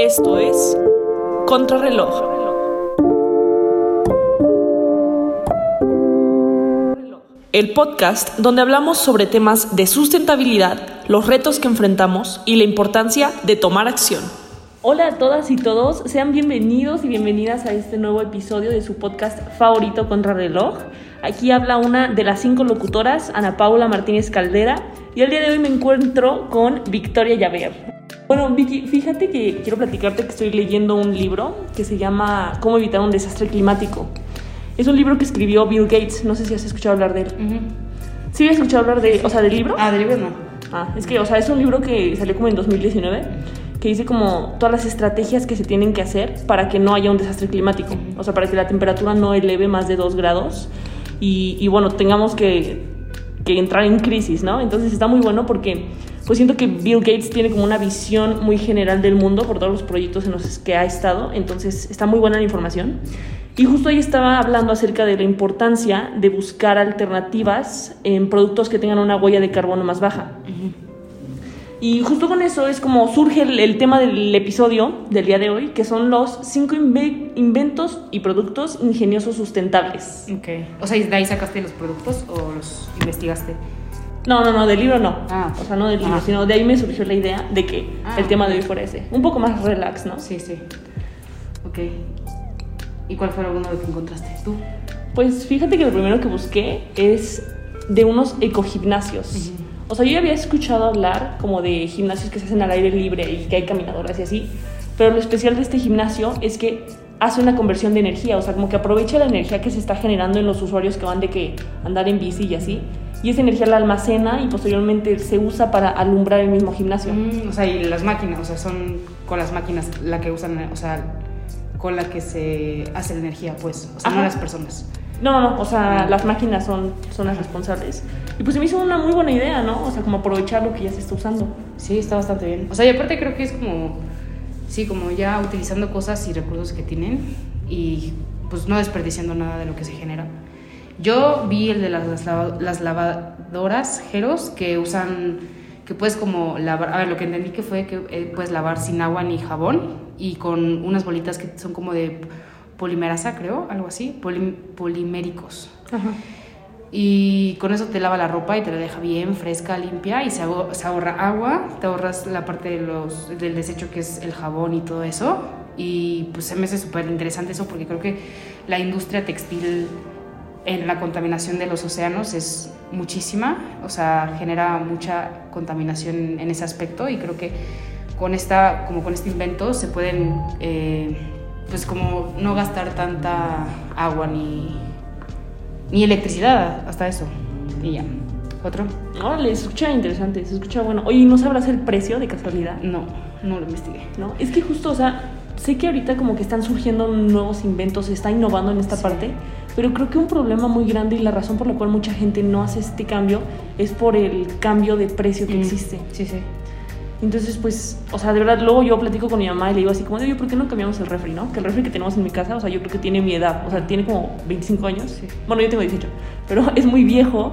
Esto es Contrarreloj. El podcast donde hablamos sobre temas de sustentabilidad, los retos que enfrentamos y la importancia de tomar acción. Hola a todas y todos, sean bienvenidos y bienvenidas a este nuevo episodio de su podcast favorito Contrarreloj. Aquí habla una de las cinco locutoras, Ana Paula Martínez Caldera, y el día de hoy me encuentro con Victoria Llaver. Bueno, Vicky, fíjate que quiero platicarte que estoy leyendo un libro que se llama Cómo evitar un desastre climático. Es un libro que escribió Bill Gates, no sé si has escuchado hablar de él. ¿Sí has escuchado hablar de, o sea, del libro? Ah, del libro no. Ah, es que, o sea, es un libro que salió como en 2019, que dice como todas las estrategias que se tienen que hacer para que no haya un desastre climático, o sea, para que la temperatura no eleve más de 2 grados y, y bueno, tengamos que, que entrar en crisis, ¿no? Entonces está muy bueno porque pues siento que Bill Gates tiene como una visión muy general del mundo por todos los proyectos en los que ha estado, entonces está muy buena la información. Y justo ahí estaba hablando acerca de la importancia de buscar alternativas en productos que tengan una huella de carbono más baja. Y justo con eso es como surge el, tema del episodio del día de hoy, que son los cinco inventos y productos ingeniosos sustentables. Ok. O sea, ¿de ahí sacaste los productos o los investigaste? No, no, no, del libro no. Ah. O sea, no del libro, sino de ahí me surgió la idea de que ah, el tema de hoy fuera ese. Un poco más relax, ¿no? Sí, sí. Ok. ¿Y cuál fue alguno de que encontraste tú? Pues fíjate que lo primero que busqué es de unos ecogimnasios. O sea, yo ya había escuchado hablar como de gimnasios que se hacen al aire libre y que hay caminadoras y así, pero lo especial de este gimnasio es que hace una conversión de energía, o sea, como que aprovecha la energía que se está generando en los usuarios que van de que andar en bici y así, y esa energía la almacena y posteriormente se usa para alumbrar el mismo gimnasio. Mm, o sea, y las máquinas, o sea, son con las máquinas la que usan, o sea, con la que se hace la energía, pues, o sea, no las personas. No, no, no, o sea, las máquinas son, son las responsables. Y pues se me hizo una muy buena idea, ¿no? O sea, como aprovechar lo que ya se está usando. Sí, está bastante bien. O sea, y aparte creo que es como, sí, como ya utilizando cosas y recursos que tienen y pues no desperdiciando nada de lo que se genera. Yo vi el de las, las lavadoras Jeros que usan, que puedes como lavar, a ver, lo que entendí que fue que eh, puedes lavar sin agua ni jabón y con unas bolitas que son como de polimerasa, creo, algo así, poliméricos. Y con eso te lava la ropa y te la deja bien fresca, limpia y se, se ahorra agua, te ahorras la parte de los, del desecho que es el jabón y todo eso. Y pues se me hace súper interesante eso porque creo que la industria textil en la contaminación de los océanos es muchísima, o sea, genera mucha contaminación en ese aspecto y creo que con esta, como con este invento se pueden, eh, pues como no gastar tanta agua ni, ni electricidad, hasta eso. Y ya. ¿Otro? Órale, se escucha interesante, se escucha bueno. Oye, ¿no sabrás el precio de casualidad? No, no lo investigué. No, es que justo, o sea, sé que ahorita como que están surgiendo nuevos inventos, se está innovando en esta parte, pero creo que un problema muy grande y la razón por la cual mucha gente no hace este cambio es por el cambio de precio que mm, existe. Sí, sí. Entonces, pues, o sea, de verdad, luego yo platico con mi mamá y le digo así como, oye, ¿por qué no cambiamos el refri, no? Que el refri que tenemos en mi casa, o sea, yo creo que tiene mi edad, o sea, tiene como 25 años. Sí. Bueno, yo tengo 18, pero es muy viejo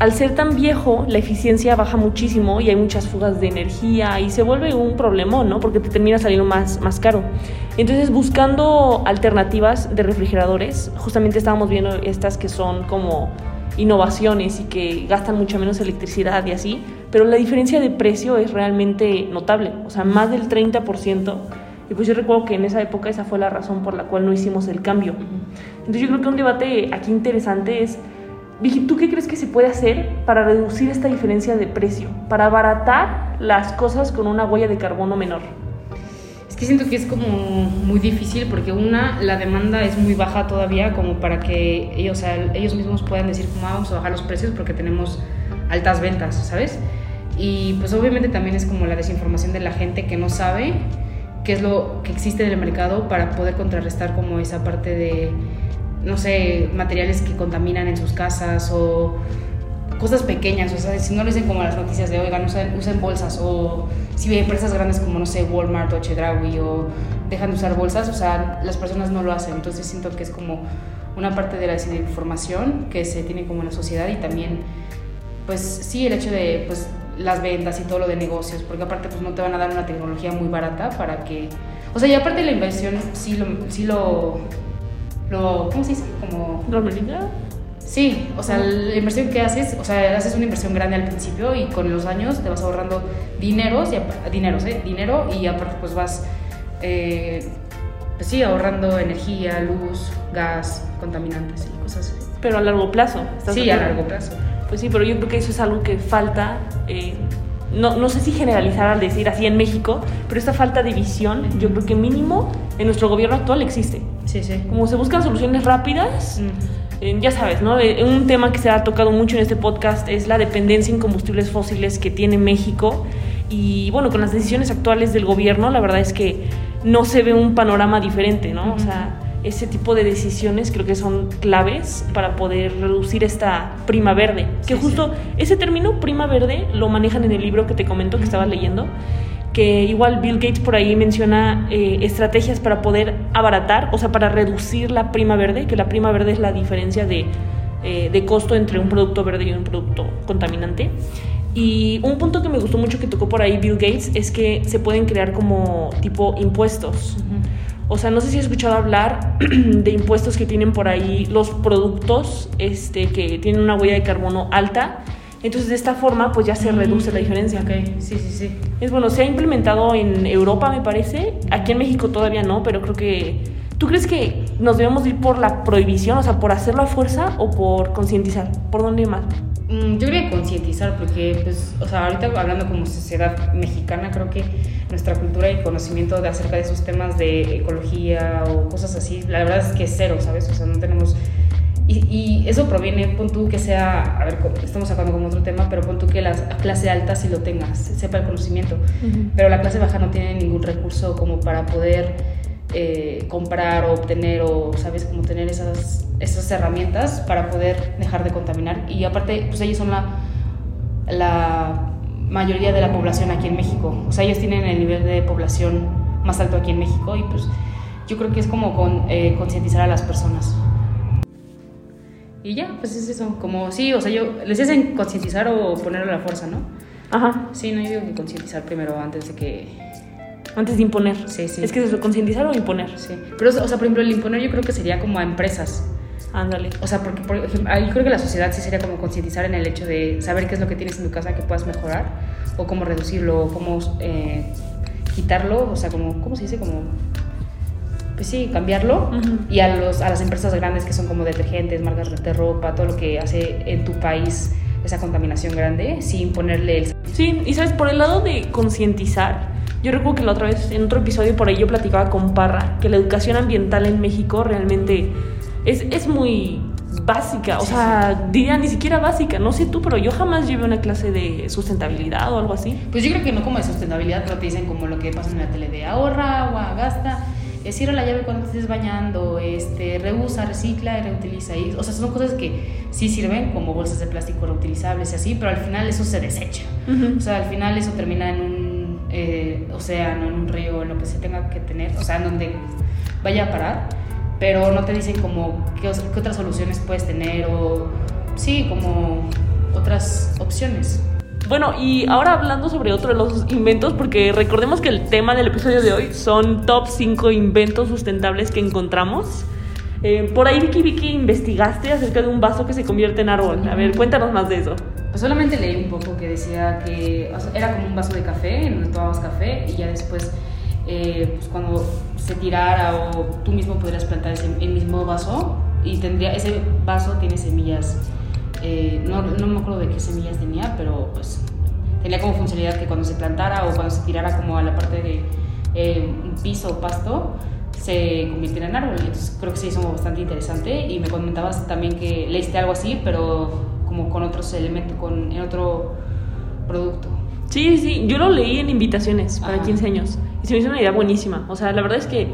al ser tan viejo, la eficiencia baja muchísimo y hay muchas fugas de energía y se vuelve un problemón, ¿no? Porque te termina saliendo más, más caro. Entonces, buscando alternativas de refrigeradores, justamente estábamos viendo estas que son como innovaciones y que gastan mucha menos electricidad y así, pero la diferencia de precio es realmente notable, o sea, más del 30%. Y pues yo recuerdo que en esa época esa fue la razón por la cual no hicimos el cambio. Entonces yo creo que un debate aquí interesante es Vicky, ¿tú qué crees que se puede hacer para reducir esta diferencia de precio? Para abaratar las cosas con una huella de carbono menor. Es que siento que es como muy difícil porque una, la demanda es muy baja todavía como para que ellos, o sea, ellos mismos puedan decir cómo ah, vamos a bajar los precios porque tenemos altas ventas, ¿sabes? Y pues obviamente también es como la desinformación de la gente que no sabe qué es lo que existe en el mercado para poder contrarrestar como esa parte de no sé, materiales que contaminan en sus casas o cosas pequeñas, o sea, si no lo dicen como las noticias de, oigan, usen, usen bolsas, o si hay empresas grandes como, no sé, Walmart o Chedraui, o dejan de usar bolsas, o sea, las personas no lo hacen, entonces siento que es como una parte de la desinformación que se tiene como en la sociedad y también, pues sí, el hecho de, pues, las ventas y todo lo de negocios, porque aparte pues no te van a dar una tecnología muy barata para que, o sea, y aparte la inversión sí lo, sí lo, lo ¿cómo se dice? Como... Sí, o sea, la inversión que haces, o sea, haces una inversión grande al principio y con los años te vas ahorrando dineros, y, dineros, ¿eh? Dinero y aparte pues vas, eh, pues sí, ahorrando energía, luz, gas, contaminantes y cosas así. Pero a largo plazo. Sí, a largo plazo. Pues sí, pero yo creo que eso es algo que falta, eh, no, no, sé si generalizar al decir así en México, pero esta falta de visión, yo creo que mínimo en nuestro gobierno actual existe. Sí, sí. Como se buscan soluciones rápidas. Eh, ya sabes, ¿no? Eh, un tema que se ha tocado mucho en este podcast es la dependencia en combustibles fósiles que tiene México. Y bueno, con las decisiones actuales del gobierno, la verdad es que no se ve un panorama diferente, ¿no? O sea, ese tipo de decisiones creo que son claves para poder reducir esta prima verde. Que justo ese término, prima verde, lo manejan en el libro que te comento que estaba leyendo que igual Bill Gates por ahí menciona eh, estrategias para poder abaratar, o sea, para reducir la prima verde, que la prima verde es la diferencia de, eh, de costo entre un producto verde y un producto contaminante. Y un punto que me gustó mucho que tocó por ahí Bill Gates es que se pueden crear como tipo impuestos. O sea, no sé si has escuchado hablar de impuestos que tienen por ahí los productos este, que tienen una huella de carbono alta entonces, de esta forma, pues ya se reduce la diferencia. Ok, sí, sí, sí. Es bueno, se ha implementado en Europa, me parece. Aquí en México todavía no, pero creo que. ¿Tú crees que nos debemos ir por la prohibición, o sea, por hacerlo a fuerza o por concientizar? ¿Por dónde más? Mm, yo creo que concientizar, porque, pues, o sea, ahorita hablando como sociedad mexicana, creo que nuestra cultura y conocimiento de acerca de esos temas de ecología o cosas así, la verdad es que es cero, ¿sabes? O sea, no tenemos y, eso proviene, pon tú que sea, a ver, estamos sacando como otro tema, pero pon tú que la clase alta sí lo tengas, sepa el conocimiento, pero la clase baja no tiene ningún recurso como para poder eh, comprar o obtener o, ¿sabes?, como tener esas, esas herramientas para poder dejar de contaminar. Y aparte, pues ellos son la, la mayoría de la población aquí en México, o sea, ellos tienen el nivel de población más alto aquí en México y pues yo creo que es como con, eh, concientizar a las personas. Y ya, pues es eso, como sí, o sea, yo les hacen concientizar o ponerlo a la fuerza, ¿no? Ajá. Sí, no, yo digo que concientizar primero antes de que... Antes de imponer. Sí, sí. Es que es eso, concientizar o imponer. Sí. Pero, o sea, por ejemplo, el imponer yo creo que sería como a empresas. Ándale. O sea, porque por ejemplo, yo creo que la sociedad sí sería como concientizar en el hecho de saber qué es lo que tienes en tu casa que puedas mejorar, o cómo reducirlo, o cómo eh, quitarlo, o sea, como, ¿cómo se dice? Como pues sí, cambiarlo. Y a, los, a las empresas grandes que son como detergentes, marcas de ropa, todo lo que hace en tu país esa contaminación grande, sin ponerle el... Sí, y sabes, por el lado de concientizar, yo recuerdo que la otra vez, en otro episodio por ahí yo platicaba con Parra, que la educación ambiental en México realmente es, es muy básica, o sea, diría ni siquiera básica, no sé tú, pero yo jamás llevé una clase de sustentabilidad o algo así. Pues yo creo que no como de sustentabilidad, pero te dicen como lo que pasa en la tele de ahorra agua, gasta cierra la llave cuando te estés bañando, este, reusa, recicla y reutiliza. Y, o sea, son cosas que sí sirven como bolsas de plástico reutilizables y así, pero al final eso se desecha. O sea, al final eso termina en un eh, océano, en un río, en lo que se tenga que tener, o sea, en donde vaya a parar, pero no te dicen como qué, qué otras soluciones puedes tener o sí, como otras opciones. Bueno, y ahora hablando sobre otro de los inventos, porque recordemos que el tema del episodio de hoy son top 5 inventos sustentables que encontramos. Eh, por ahí, Vicky, Vicky, investigaste acerca de un vaso que se convierte en árbol. A ver, cuéntanos más de eso. Pues solamente leí un poco que decía que era como un vaso de café, en donde tomabas café y ya después, eh, pues cuando se tirara o tú mismo podrías plantar ese, el mismo vaso y tendría, ese vaso tiene semillas eh, no, no, me acuerdo de qué semillas tenía, pero pues tenía como funcionalidad que cuando se plantara o cuando se tirara como a la parte de eh, piso o pasto, se convirtiera en árbol. Entonces creo que sí, eso bastante interesante. Y me comentabas también que leíste algo así, pero como con otros elementos, con, en otro producto. Sí, sí, yo lo leí en invitaciones para 15 años. Y se me hizo una idea buenísima. O sea, la verdad es que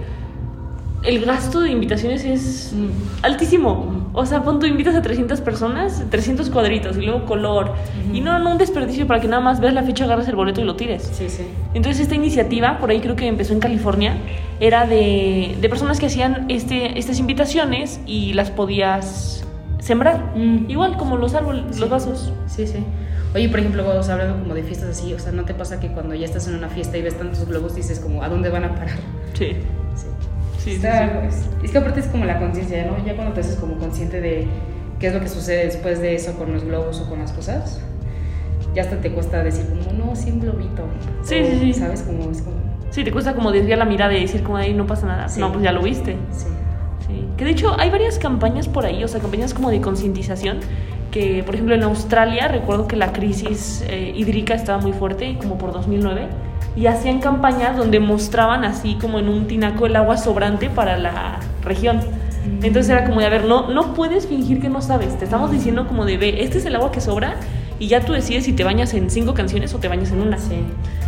el gasto de invitaciones es mm. altísimo. O sea, pon tú invitas a 300 personas, 300 cuadritos y luego color. Y no, no un desperdicio para que nada más veas la fecha, agarres el boleto y lo tires. Sí, sí. Entonces esta iniciativa, por ahí creo que empezó en California, era de, de personas que hacían este, estas invitaciones y las podías sembrar. Mm. Igual como los árboles, los vasos. Sí, sí. Oye, por ejemplo, vamos hablando como de fiestas así, o sea, ¿no te pasa que cuando ya estás en una fiesta y ves tantos globos dices como, ¿a dónde van a parar? Sí. Sí. Sí, Está- pues, Es que aparte es como la conciencia, ¿no? Ya cuando te haces como consciente de qué es lo que sucede después de eso con los globos o con las cosas, ya hasta te cuesta decir como, no, sí, un globito. Sí, O, sí, sí. ¿Sabes? Como, es como, Sí, te cuesta como desviar la mirada y decir como ahí no pasa nada. Sí. No, pues ya lo viste. sí. Sí. Que de hecho hay varias campañas por ahí, o sea, campañas como de concientización. Que, por ejemplo, en Australia recuerdo que la crisis eh, hídrica estaba muy fuerte, como por 2009, y hacían campañas donde mostraban así como en un tinaco el agua sobrante para la región. Entonces era como de, a ver, no, no puedes fingir que no sabes, te estamos diciendo como de, ve, este es el agua que sobra y ya tú decides si te bañas en cinco canciones o te bañas en una. Sí.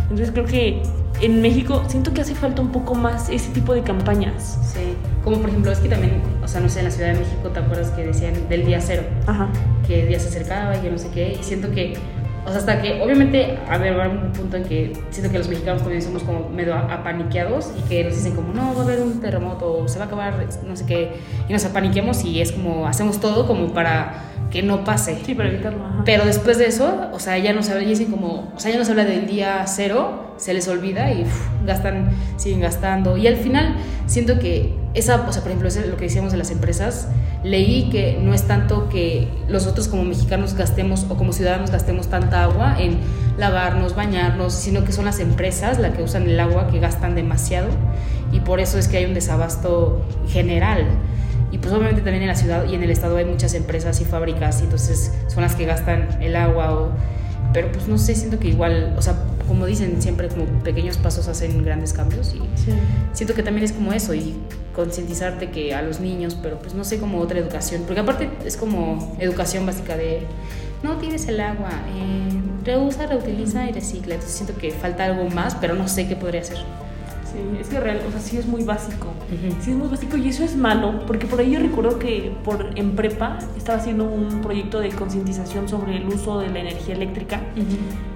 Entonces creo que en México siento que hace falta un poco más ese tipo de campañas. Sí. Como por ejemplo, es que también, o sea, no sé, en la Ciudad de México, ¿te acuerdas que decían del día cero? Ajá. que el día se acercaba y que no sé qué, y siento que, o sea, hasta que, obviamente, a ver, va a haber un punto en que siento que los mexicanos también somos como medio apaniqueados y que nos dicen como, no, va a haber un terremoto, se va a acabar, no sé qué, y nos apaniquemos y es como, hacemos todo como para que no pase. Sí, para evitarlo. Ajá. Pero después de eso, o sea, ya no se habla, ya dicen como, o sea, ya no se habla del día cero, se les olvida y gastan, siguen gastando. Y al final siento que esa, o sea, por ejemplo, es lo que decíamos de las empresas, leí que no es tanto que nosotros como mexicanos gastemos o como ciudadanos gastemos tanta agua en lavarnos, bañarnos, sino que son las empresas las que usan el agua que gastan demasiado y por eso es que hay un desabasto general. Y pues obviamente también en la ciudad y en el estado hay muchas empresas y fábricas y entonces son las que gastan el agua o... Pero pues no sé, siento que igual, o sea, como dicen siempre, como pequeños pasos hacen grandes cambios y Sí. siento que también es como eso y concientizarte que a los niños, pero pues no sé, como otra educación, porque aparte es como educación básica de no tires el agua, eh, reusa, reutiliza y recicla. Entonces siento que falta algo más, pero no sé qué podría hacer. Sí, es que real, o sea, sí es muy básico. Sí es muy básico y eso es malo, porque por ahí yo recuerdo que por, en prepa estaba haciendo un proyecto de concientización sobre el uso de la energía eléctrica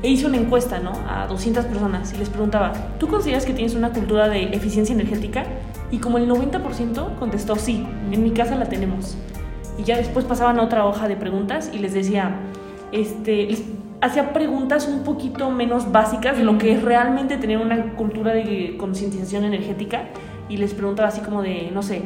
e hice una encuesta, ¿no? A 200 personas y les preguntaba, ¿tú consideras que tienes una cultura de eficiencia energética? Y como el 90% contestó, sí, en mi casa la tenemos. Y ya después pasaban a otra hoja de preguntas y les decía, este, hacía preguntas un poquito menos básicas de lo que es realmente tener una cultura de concientización energética y les preguntaba así como de, no sé,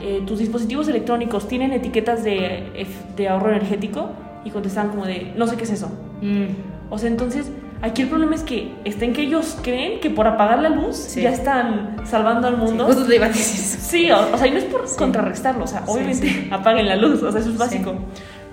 eh, ¿tus dispositivos electrónicos tienen etiquetas de, ahorro energético? Y contestaban como de, no sé qué es eso. Mm, O sea, entonces, aquí el problema es que está en que ellos creen que por apagar la luz Sí. ya están salvando al sí, mundo. eso. Sí, o, o sea, y no es por Sí. contrarrestarlo, o sea, Sí, obviamente sí. apaguen la luz, o sea, eso es básico.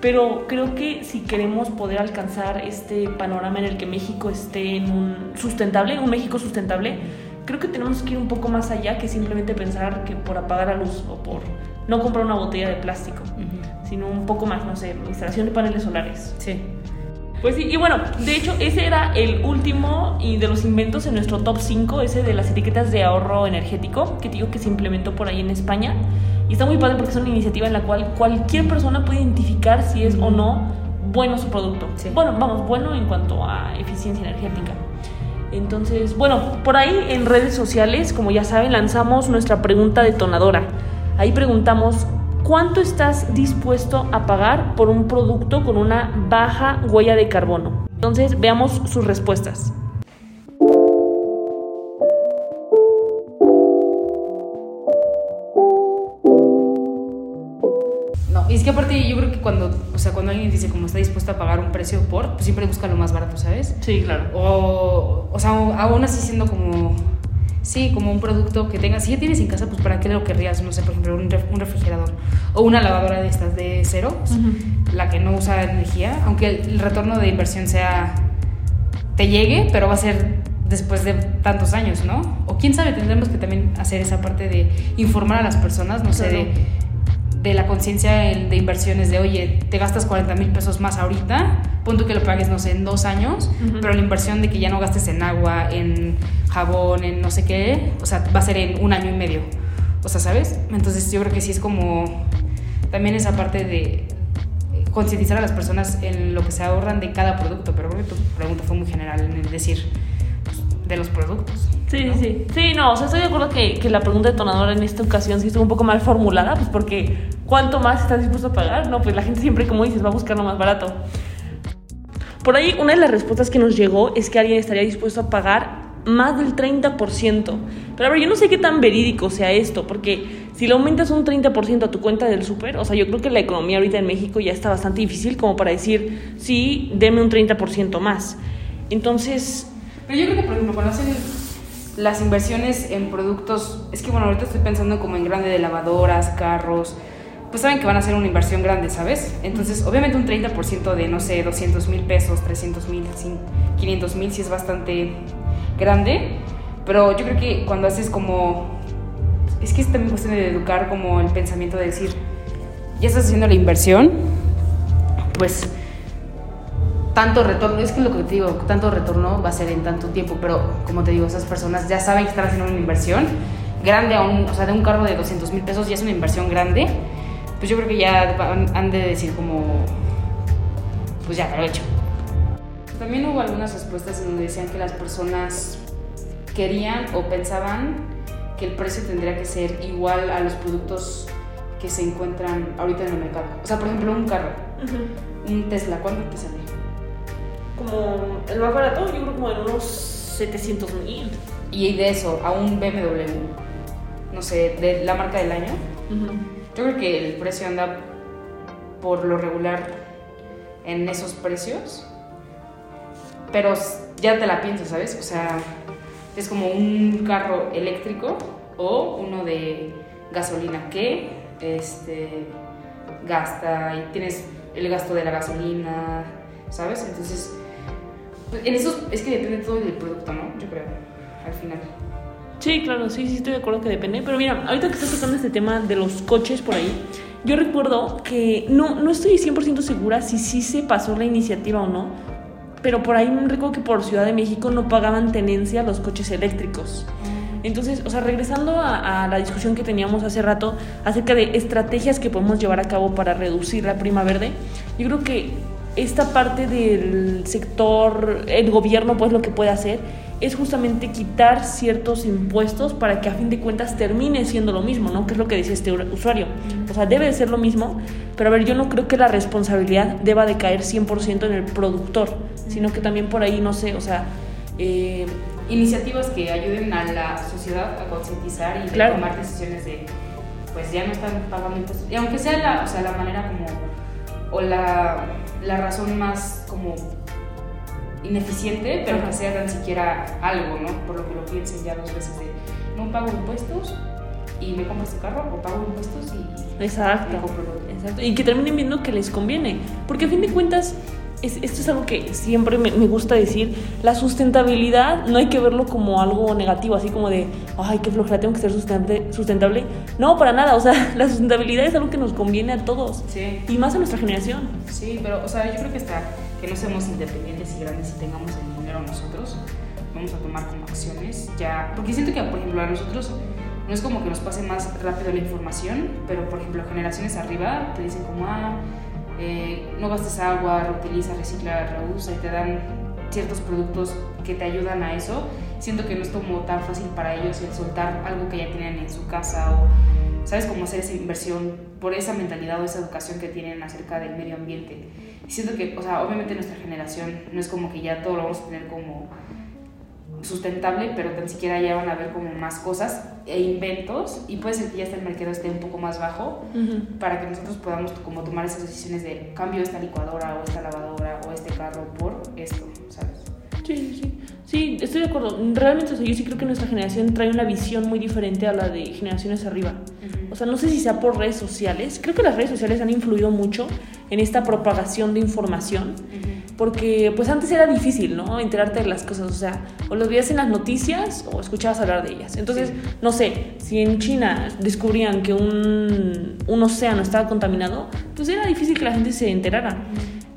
Pero creo que si queremos poder alcanzar este panorama en el que México esté en un sustentable, un México sustentable, creo que tenemos que ir un poco más allá que simplemente pensar que por apagar la luz o por no comprar una botella de plástico, sino un poco más, no sé, instalación de paneles solares. Sí. Pues sí, y bueno, de hecho ese era el último y de los inventos en nuestro top 5, ese de las etiquetas de ahorro energético, que te digo que se implementó por ahí en España. Y está muy padre porque es una iniciativa en la cual cualquier persona puede identificar si es o no bueno su producto. Sí. Bueno, vamos, bueno en cuanto a eficiencia energética. Entonces, bueno, por ahí en redes sociales, como ya saben, lanzamos nuestra pregunta detonadora. Ahí preguntamos, ¿cuánto estás dispuesto a pagar por un producto con una baja huella de carbono? Entonces, veamos sus respuestas. No, y es que aparte yo creo que cuando, o sea, cuando alguien dice como está dispuesto a pagar un precio por, pues siempre busca lo más barato, ¿sabes? Sí, claro. O, o sea, aún así siendo como, sí, como un producto que tengas, si ya tienes en casa, pues para qué lo querrías, no sé, por ejemplo, un, ref- un refrigerador o una lavadora de estas de cero, la que no usa energía, aunque el, retorno de inversión sea, te llegue, pero va a ser después de tantos años, ¿no? O quién sabe, tendremos que también hacer esa parte de informar a las personas, no sé, de de la conciencia en- de inversiones de, oye, te gastas 40 mil pesos más ahorita, punto que lo pagues, no sé, en dos años, pero la inversión de que ya no gastes en agua, en jabón, en no sé qué, o sea, va a ser en un año y medio. O sea, ¿sabes? Entonces yo creo que sí es como también esa parte de concientizar a las personas en lo que se ahorran de cada producto, pero creo que tu pregunta fue muy general en el decir pues, de los productos. Sí, ¿no? sí, sí. Sí, no, o sea, estoy de acuerdo que, que la pregunta detonadora en esta ocasión sí estuvo un poco mal formulada, pues porque ¿cuánto más estás dispuesto a pagar? No, pues la gente siempre, como dices, va a buscar lo más barato. Por ahí una de las respuestas que nos llegó es que alguien estaría dispuesto a pagar más del 30%. Pero a ver, yo no sé qué tan verídico sea esto, porque si le aumentas un 30% a tu cuenta del súper, o sea, yo creo que la economía ahorita en México ya está bastante difícil como para decir, sí, deme un 30% más. Entonces... Pero yo creo que, por ejemplo, cuando hacen las inversiones en productos, es que bueno, ahorita estoy pensando como en grande de lavadoras, carros, pues saben que van a hacer una inversión grande, ¿sabes? Entonces, obviamente un 30% de, no sé, 200 mil pesos, 300 mil, 500 mil, sí es bastante grande, pero yo creo que cuando haces como... Es que es también cuestión de educar como el pensamiento de decir, ya estás haciendo la inversión, pues tanto retorno, es que lo que te digo, tanto retorno va a ser en tanto tiempo, pero como te digo, esas personas ya saben que están haciendo una inversión grande, a un, o sea, de un carro de 200 mil pesos ya es una inversión grande, pues yo creo que ya han de decir como, pues ya, lo he hecho. También hubo algunas respuestas en donde decían que las personas querían o pensaban que el precio tendría que ser igual a los productos que se encuentran ahorita en el mercado. O sea, por ejemplo, un carro, un Tesla, ¿cuánto te sale? Como el más barato, yo creo como en unos 700 mil. Y de eso, a un BMW, no sé, de la marca del año, yo creo que el precio anda por lo regular en esos precios pero ya te la piensas, ¿sabes? O sea, es como un carro eléctrico o uno de gasolina que este, gasta y tienes el gasto de la gasolina, ¿sabes? Entonces, en eso es que depende todo del producto, ¿no? Yo creo, al final. Sí, claro, sí, sí, estoy de acuerdo que depende. Pero mira, ahorita que estás tocando este tema de los coches por ahí, yo recuerdo que no, no estoy 100% segura si sí se pasó la iniciativa o no, pero por ahí me recuerdo que por Ciudad de México no pagaban tenencia los coches eléctricos. Entonces, o sea, regresando a, la discusión que teníamos hace rato acerca de estrategias que podemos llevar a cabo para reducir la prima verde, yo creo que esta parte del sector, el gobierno, pues lo que puede hacer es justamente quitar ciertos impuestos para que a fin de cuentas termine siendo lo mismo, ¿no? Que es lo que decía este usuario. O sea, debe de ser lo mismo, pero a ver, yo no creo que la responsabilidad deba de caer 100% en el productor, sino que también por ahí, no sé, o sea... Eh, Iniciativas que ayuden a la sociedad a concientizar y a tomar decisiones de, pues ya no están pagando impuestos. Y aunque sea la, o sea, la manera como, o la, la razón más como ineficiente, pero que sea tan siquiera algo, ¿no? Por lo que lo piensen ya dos veces de no pago impuestos y me compro este carro o pago impuestos y exacto, exacto. y que terminen viendo que les conviene, porque a fin de cuentas es, esto es algo que siempre me, me, gusta decir, la sustentabilidad no hay que verlo como algo negativo, así como de, ay, qué flojera, tengo que ser sustentable, sustentable. No, para nada, o sea, la sustentabilidad es algo que nos conviene a todos, sí. y más a nuestra generación. Sí, pero, o sea, yo creo que está que no seamos independientes y grandes y tengamos el dinero nosotros, vamos a tomar como acciones ya, porque siento que, por ejemplo, a nosotros no es como que nos pase más rápido la información, pero, por ejemplo, generaciones arriba te dicen como, ah, eh, no gastes agua, reutiliza, recicla, reusa y te dan ciertos productos que te ayudan a eso. Siento que no es como tan fácil para ellos el soltar algo que ya tienen en su casa o ¿sabes? Cómo hacer esa inversión por esa mentalidad o esa educación que tienen acerca del medio ambiente. Siento que, o sea, obviamente nuestra generación no es como que ya todo lo vamos a tener como sustentable, pero tan siquiera ya van a ver como más cosas e inventos y puede ser que ya hasta el mercado esté un poco más bajo para que nosotros podamos como tomar esas decisiones de cambio esta licuadora o esta lavadora o este carro por esto, ¿sabes? Sí, sí, sí. Sí, estoy de acuerdo. Realmente, o sea, yo sí creo que nuestra generación trae una visión muy diferente a la de generaciones arriba. O sea, no sé si sea por redes sociales. Creo que las redes sociales han influido mucho en esta propagación de información. Porque pues antes era difícil, ¿no? Enterarte de las cosas. O sea, o lo veías en las noticias o escuchabas hablar de ellas. Entonces, no sé, si en China descubrían que un, un océano estaba contaminado, pues era difícil que la gente se enterara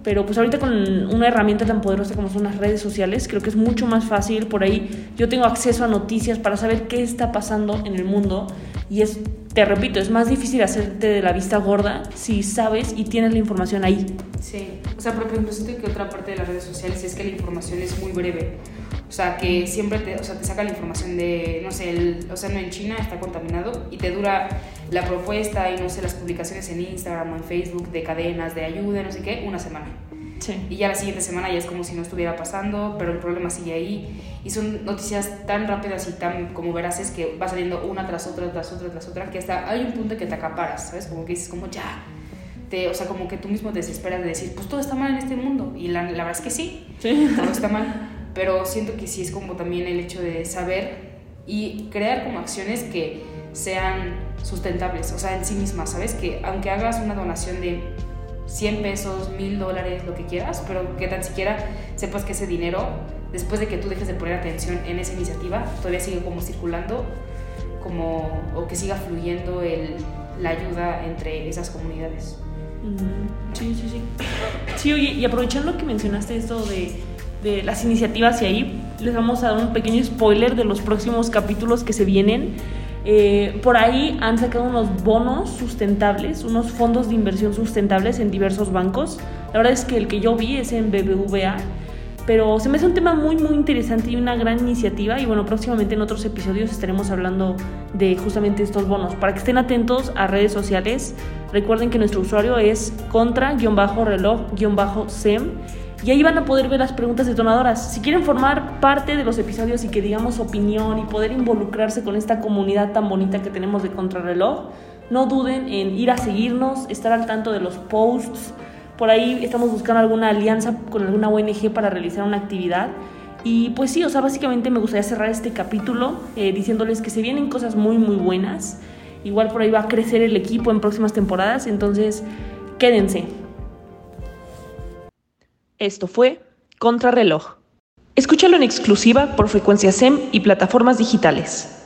pero pues ahorita con una herramienta tan poderosa como son las redes sociales, creo que es mucho más fácil. Por ahí yo tengo acceso a noticias para saber qué está pasando en el mundo y es, te repito, es más difícil hacerte de la vista gorda si sabes y tienes la información ahí. Sí, o sea, ejemplo, siento que otra parte de las redes sociales es que la información es muy breve. O sea, que siempre te, o sea, te saca la información de, no sé, el océano en China está contaminado y te dura la propuesta y, no sé, las publicaciones en Instagram o en Facebook de cadenas de ayuda, no sé qué, una semana. Y ya la siguiente semana ya es como si no estuviera pasando, pero el problema sigue ahí. Y son noticias tan rápidas y tan como veraces que va saliendo una tras otra, tras otra, tras otra, que hasta hay un punto que te acaparas, ¿sabes? Como que dices, como ya. Te, o sea, como que tú mismo te desesperas de decir, pues todo está mal en este mundo. Y la, la verdad es que sí, sí, todo está mal. Pero siento que sí es como también el hecho de saber y crear como acciones que sean sustentables, o sea, en sí mismas, ¿sabes? Que aunque hagas una donación de 100 pesos, 1000 dólares, lo que quieras, pero que tan siquiera sepas que ese dinero, después de que tú dejes de poner atención en esa iniciativa, todavía sigue como circulando, como, o que siga fluyendo el, la ayuda entre esas comunidades. Sí, sí, sí. Sí, oye, y aprovechando que mencionaste esto de, de las iniciativas y ahí, les vamos a dar un pequeño spoiler de los próximos capítulos que se vienen. Eh, por ahí han sacado unos bonos sustentables, unos fondos de inversión sustentables en diversos bancos. La verdad es que el que yo vi es en BBVA, pero se me hace un tema muy muy interesante y una gran iniciativa y bueno, próximamente en otros episodios estaremos hablando de justamente estos bonos. Para que estén atentos a redes sociales, recuerden que nuestro usuario es contra-reloj-sem y ahí van a poder ver las preguntas detonadoras. Si quieren formar parte de los episodios y que digamos opinión y poder involucrarse con esta comunidad tan bonita que tenemos de Contrarreloj, no duden en ir a seguirnos, estar al tanto de los posts. Por ahí estamos buscando alguna alianza con alguna ONG para realizar una actividad. Y pues sí, o sea, básicamente me gustaría cerrar este capítulo eh, diciéndoles que se vienen cosas muy, muy buenas. Igual por ahí va a crecer el equipo en próximas temporadas, entonces quédense. Esto fue Contrarreloj. Escúchalo en exclusiva por Frecuencia SEM y plataformas digitales.